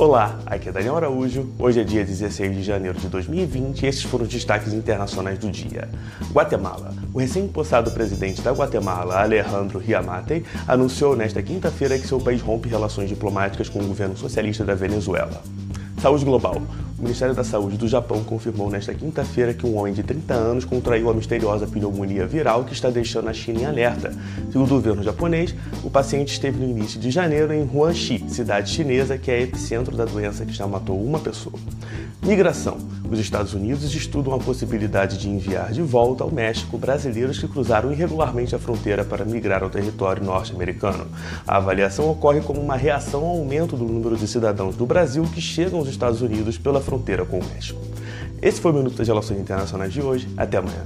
Olá, aqui é Daniel Araújo. Hoje é dia 16 de janeiro de 2020 e esses foram os destaques internacionais do dia. Guatemala. O recém-possado presidente da Guatemala, Alejandro Riamate, anunciou nesta quinta-feira que seu país rompe relações diplomáticas com o governo socialista da Venezuela. Saúde global. O Ministério da Saúde do Japão confirmou nesta quinta-feira que um homem de 30 anos contraiu a misteriosa pneumonia viral que está deixando a China em alerta. Segundo o governo japonês, o paciente esteve no início de janeiro em Huanxi, cidade chinesa que é epicentro da doença que já matou uma pessoa. Migração. Os Estados Unidos estudam a possibilidade de enviar de volta ao México brasileiros que cruzaram irregularmente a fronteira para migrar ao território norte-americano. A avaliação ocorre como uma reação ao aumento do número de cidadãos do Brasil que chegam aos Estados Unidos pela fronteira com o México. Esse foi o Minuto das Relações Internacionais de hoje. Até amanhã.